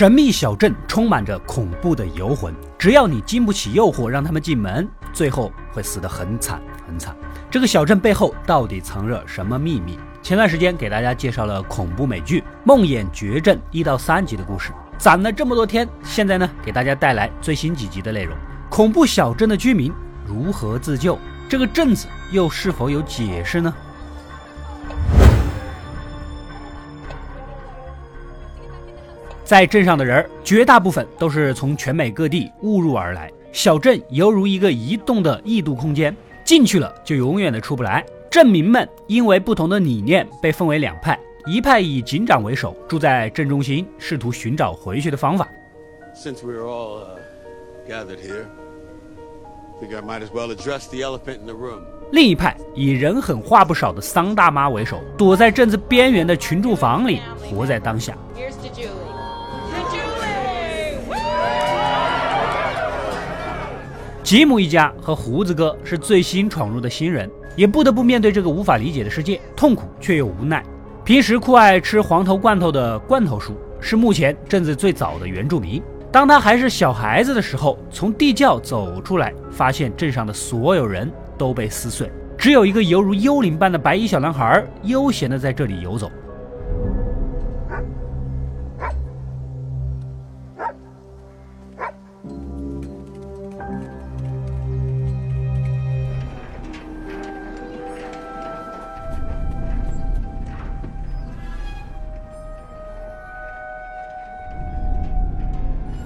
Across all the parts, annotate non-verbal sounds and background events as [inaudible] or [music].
神秘小镇充满着恐怖的游魂，只要你经不起诱惑，让他们进门，最后会死得很惨很惨。这个小镇背后到底藏着什么秘密？前段时间给大家介绍了恐怖美剧《梦魇绝症》一到三集的故事，攒了这么多天，现在呢给大家带来最新几集的内容。恐怖小镇的居民如何自救？这个镇子又是否有解释呢？在镇上的人，绝大部分都是从全美各地误入而来。小镇犹如一个移动的异度空间，进去了就永远的出不来。镇民们因为不同的理念被分为两派，一派以警长为首，住在镇中心，试图寻找回去的方法。Since we're all gathered here, think I might as well address the elephant in the room. 另一派以人狠话不少的桑大妈为首，躲在镇子边缘的群住房里，活在当下。吉姆一家和胡子哥是最新闯入的新人，也不得不面对这个无法理解的世界，痛苦却又无奈。平时酷爱吃黄头罐头的罐头叔是目前镇子最早的原住民。当他还是小孩子的时候，从地窖走出来，发现镇上的所有人都被撕碎，只有一个犹如幽灵般的白衣小男孩悠闲地在这里游走。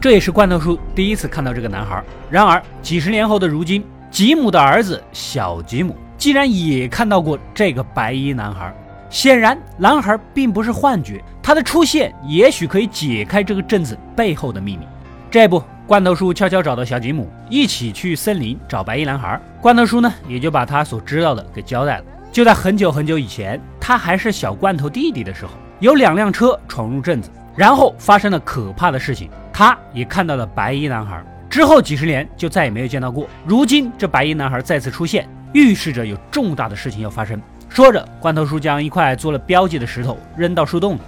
这也是罐头叔第一次看到这个男孩。然而，几十年后的如今，吉姆的儿子小吉姆竟然也看到过这个白衣男孩。显然，男孩并不是幻觉，他的出现也许可以解开这个镇子背后的秘密。这不，罐头叔悄悄找到小吉姆，一起去森林找白衣男孩。罐头叔呢，也就把他所知道的给交代了。就在很久很久以前，他还是小罐头弟弟的时候，有两辆车闯入镇子，然后发生了可怕的事情。他也看到了白衣男孩，之后几十年就再也没有见到过。如今这白衣男孩再次出现，预示着有重大的事情要发生。说着，罐头叔将一块做了标记的石头扔到树洞里。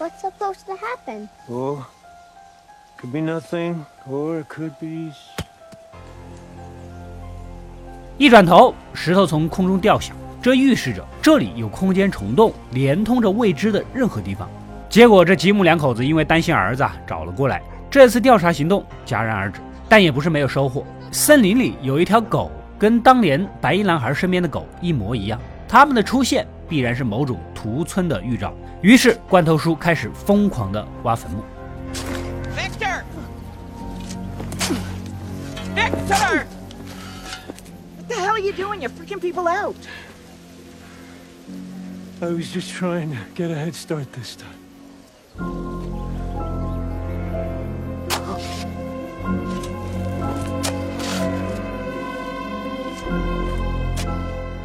What's supposed to happen? Oh, could be nothing, or it could be. 一转头，石头从空中掉下。这预示着这里有空间虫洞，连通着未知的任何地方。结果，这吉姆两口子因为担心儿子啊，找了过来。这次调查行动戛然而止，但也不是没有收获。森林里有一条狗，跟当年白衣男孩身边的狗一模一样。他们的出现必然是某种屠村的预兆。于是，罐头叔开始疯狂的挖坟墓。Victor，Victor，What the hell are you doing? You're freaking people out. I was just trying to get a head start this time. [laughs]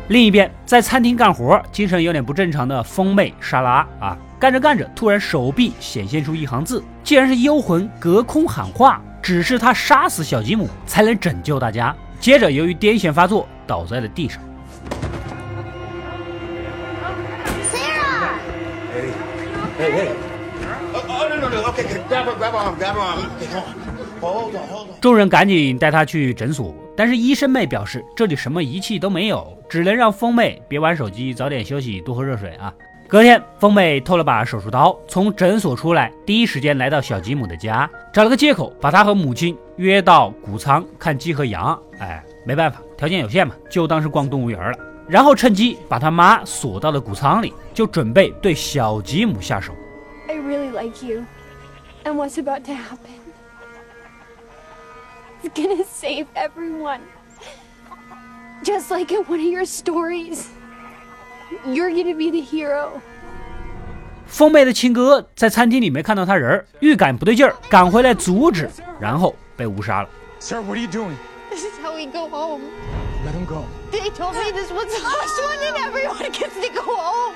另一边，在餐厅干活、精神有点不正常的风妹莎拉啊，干着干着，突然手臂显现出一行字，竟然是幽魂隔空喊话，指示他杀死小吉姆才能拯救大家。接着，由于癫痫发作，倒在了地上。众人赶紧带他去诊所，但是医生妹表示这里什么仪器都没有，只能让风妹别玩手机，早点休息，多喝热水啊。隔天，风妹偷了把手术刀，从诊所出来，第一时间来到小吉姆的家，找了个借口把他和母亲约到谷仓看鸡和羊。哎，没办法，条件有限嘛，就当是逛动物园了。然后趁机把他妈锁到了谷仓里，就准备对小吉姆下手。I really like you, and what's about to happen is gonna save everyone. Just like in one of your stories, you're gonna be the hero. 风妹的亲哥在餐厅里没看到他人，预感不对劲儿，赶回来阻止，然后被误杀了。Sir, what are you doing? This is how we go home. Let him go. They told me this was the last one and everyone gets to go home.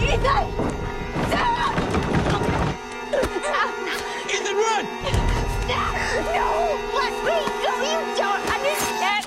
Ethan! Run! No! Let me go! You don't understand!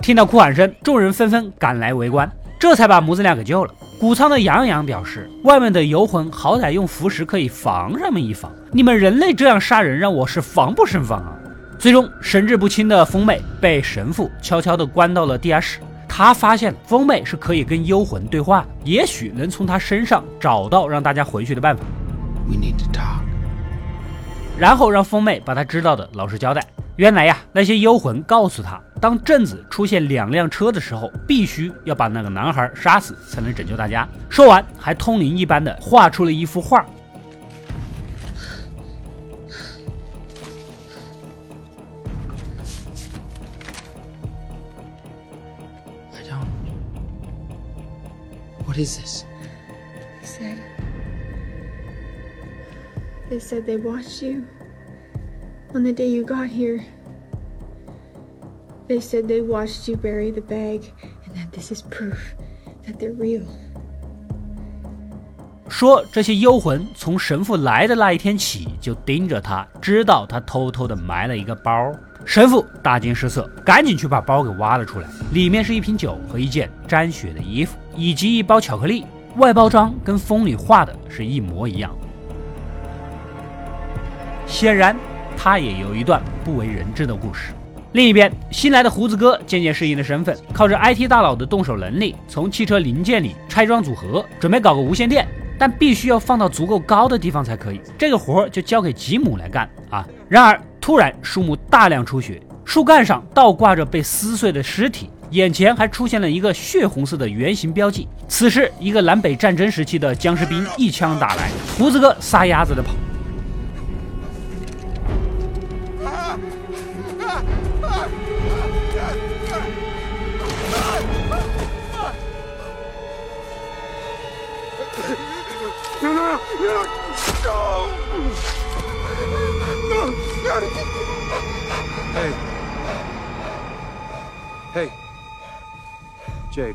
听到哭喊声，众人纷纷赶来围观，这才把母子俩给救了。谷仓的杨洋表示，外面的游魂好歹用符石可以防上面一防，你们人类这样杀人，让我是防不胜防啊！最终神志不清的风妹被神父悄悄地关到了地下室。他发现风妹是可以跟幽魂对话的，也许能从她身上找到让大家回去的办法。We need to talk. 然后让风妹把她知道的老实交代。原来呀，那些幽魂告诉他，当镇子出现两辆车的时候，必须要把那个男孩杀死，才能拯救大家。说完，还通灵一般的画出了一幅画。I don't. What is this? They said. They said they watched you on the day you got here. They said they watched you bury the bag and that this is proof that they're real. 说这些幽魂从神父来的那一天起就盯着他，知道他偷偷的埋了一个包。神父大惊失色，赶紧去把包给挖了出来，里面是一瓶酒和一件沾血的衣服，以及一包巧克力，外包装跟风里画的是一模一样。显然，他也有一段不为人知的故事。另一边，新来的胡子哥渐渐适应了身份，靠着 IT 大佬的动手能力，从汽车零件里拆装组合，准备搞个无线电，但必须要放到足够高的地方才可以。这个活儿就交给吉姆来干啊！然而，突然树木大量出血，树干上倒挂着被撕碎的尸体，眼前还出现了一个血红色的圆形标记。此时，一个南北战争时期的僵尸兵一枪打来，胡子哥撒丫子的跑。Hey. Hey. Jake,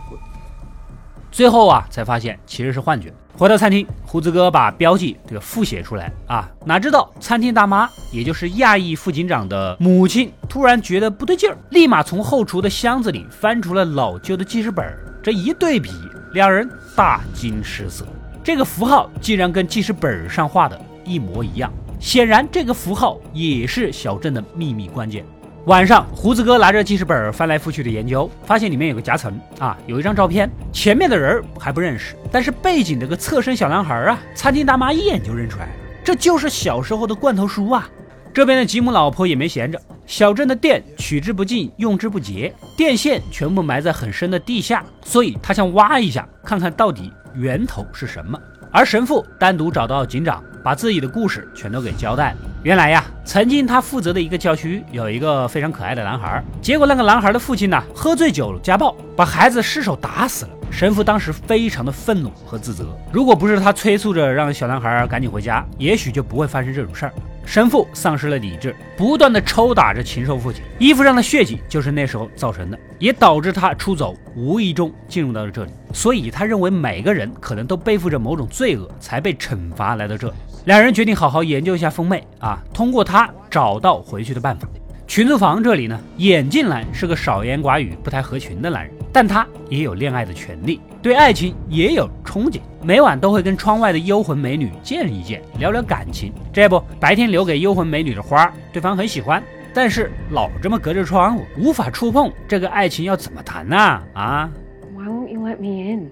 最后啊，才发现其实是幻觉。回到餐厅，胡子哥把标记这个复写出来啊，哪知道餐厅大妈，也就是亚裔副警长的母亲，突然觉得不对劲儿，立马从后厨的箱子里翻出了老旧的记事本。这一对比，两人大惊失色。这个符号竟然跟记事本上画的一模一样，显然这个符号也是小镇的秘密关键。晚上，胡子哥拿着记事本翻来覆去的研究，发现里面有个夹层啊，有一张照片，前面的人还不认识，但是背景这个侧身小男孩啊，餐厅大妈一眼就认出来了，这就是小时候的罐头叔啊。这边的吉姆老婆也没闲着，小镇的电取之不尽，用之不竭，电线全部埋在很深的地下，所以他想挖一下，看看到底源头是什么。而神父单独找到警长，把自己的故事全都给交代了。原来呀，曾经他负责的一个教区有一个非常可爱的男孩，结果那个男孩的父亲呢，喝醉酒家暴，把孩子失手打死了。神父当时非常的愤怒和自责，如果不是他催促着让小男孩赶紧回家，也许就不会发生这种事儿。神父丧失了理智，不断的抽打着禽兽父亲，衣服上的血迹就是那时候造成的，也导致他出走，无意中进入到了这里。所以他认为每个人可能都背负着某种罪恶，才被惩罚来到这。两人决定好好研究一下风妹啊，通过她找到回去的办法。群租房这里呢，眼镜男是个少言寡语、不太合群的男人，但他也有恋爱的权利，对爱情也有憧憬，每晚都会跟窗外的幽魂美女见一见，聊聊感情。这不，白天留给幽魂美女的花，对方很喜欢，但是老这么隔着窗户，无法触碰，这个爱情要怎么谈呢？啊？Why won't you let me in?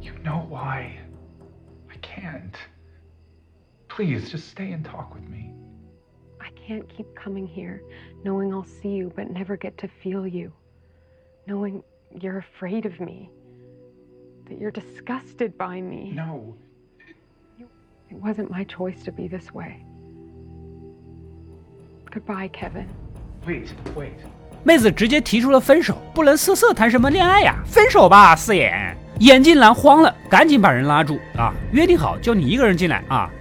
You know why? I can't. Please, just stay and talk with me. I can't keep coming here knowing I'll see you but never get to feel you. Knowing you're afraid of me. That you're disgusted by me. No. It wasn't my choice to be this way. Goodbye, Kevin. Wait, wait. 妹子直接提出了分手，不能色色谈什么恋爱呀？分手吧，四眼！眼镜男慌了，赶紧把人拉住啊！约定好，就你一个人进来啊！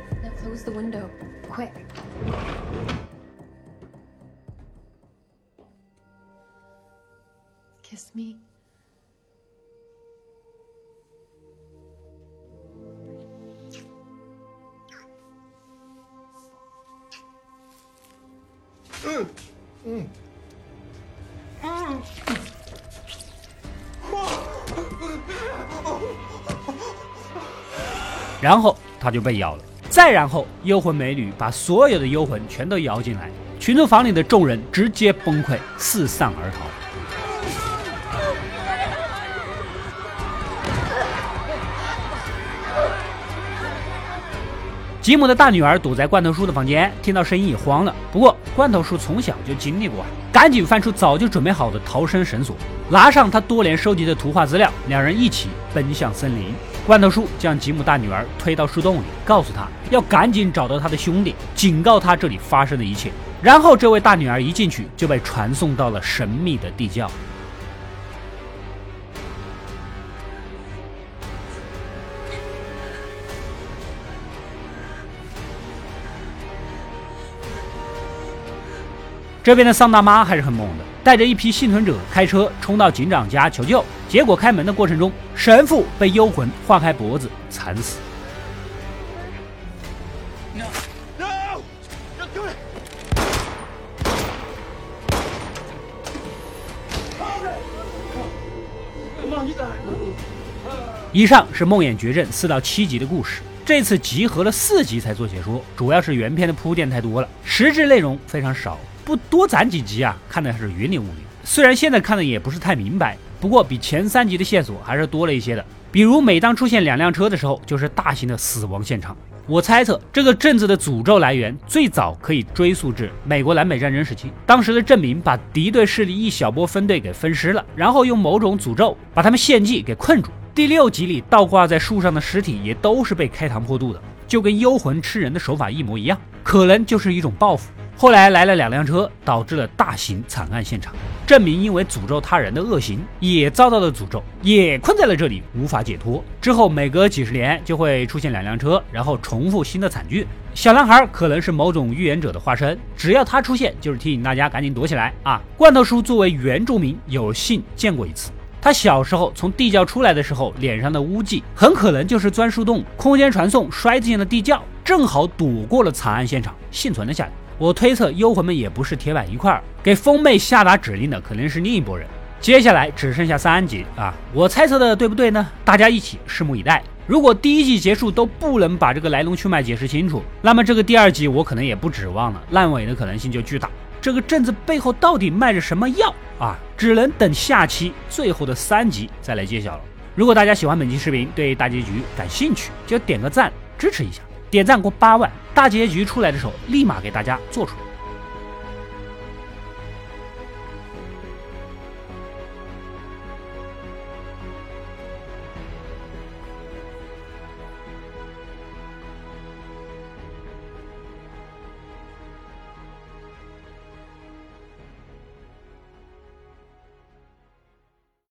嗯。嗯。然后他就被咬了。再然后，幽魂美女把所有的幽魂全都摇进来，群租房里的众人直接崩溃，四散而逃。吉姆的大女儿躲在罐头叔的房间，听到声音也慌了。不过罐头叔从小就经历过，赶紧翻出早就准备好的逃生绳索，拿上他多年收集的图画资料，两人一起奔向森林。罐头叔将吉姆大女儿推到树洞里，告诉他要赶紧找到他的兄弟，警告他这里发生的一切。然后这位大女儿一进去就被传送到了神秘的地窖。这边的桑大妈还是很猛的，带着一批幸存者开车冲到警长家求救。结果开门的过程中，神父被幽魂划开脖子惨死。以上是《梦魇绝症》四到七集的故事，这次集合了四集才做解说，主要是原片的铺垫太多了，实质内容非常少。不多攒几集啊，看的是云里雾里。虽然现在看的也不是太明白，不过比前三集的线索还是多了一些的。比如每当出现两辆车的时候，就是大型的死亡现场。我猜测这个镇子的诅咒来源最早可以追溯至美国南北战争时期，当时的镇民把敌对势力一小波分队给分尸了，然后用某种诅咒把他们献祭给困住。第六集里倒挂在树上的尸体也都是被开膛破肚的，就跟幽魂吃人的手法一模一样，可能就是一种报复。后来来了两辆车，导致了大型惨案现场。证明因为诅咒他人的恶行，也遭到了诅咒，也困在了这里，无法解脱。之后每隔几十年就会出现两辆车，然后重复新的惨剧。小男孩可能是某种预言者的化身，只要他出现，就是提醒大家赶紧躲起来啊！罐头叔作为原住民，有幸见过一次。他小时候从地窖出来的时候，脸上的污迹很可能就是钻树洞、空间传送摔进了地窖，正好躲过了惨案现场，幸存了下来。我推测幽魂们也不是铁板一块，给风妹下达指令的可能是另一拨人。接下来只剩下三集啊，我猜测的对不对呢？大家一起拭目以待。如果第一季结束都不能把这个来龙去脉解释清楚，那么这个第二集我可能也不指望了，烂尾的可能性就巨大。这个镇子背后到底卖着什么药啊？只能等下期最后的三集再来揭晓了。如果大家喜欢本期视频，对大结局感兴趣，就点个赞支持一下。点赞过八万，大结局出来的时候，立马给大家做出来。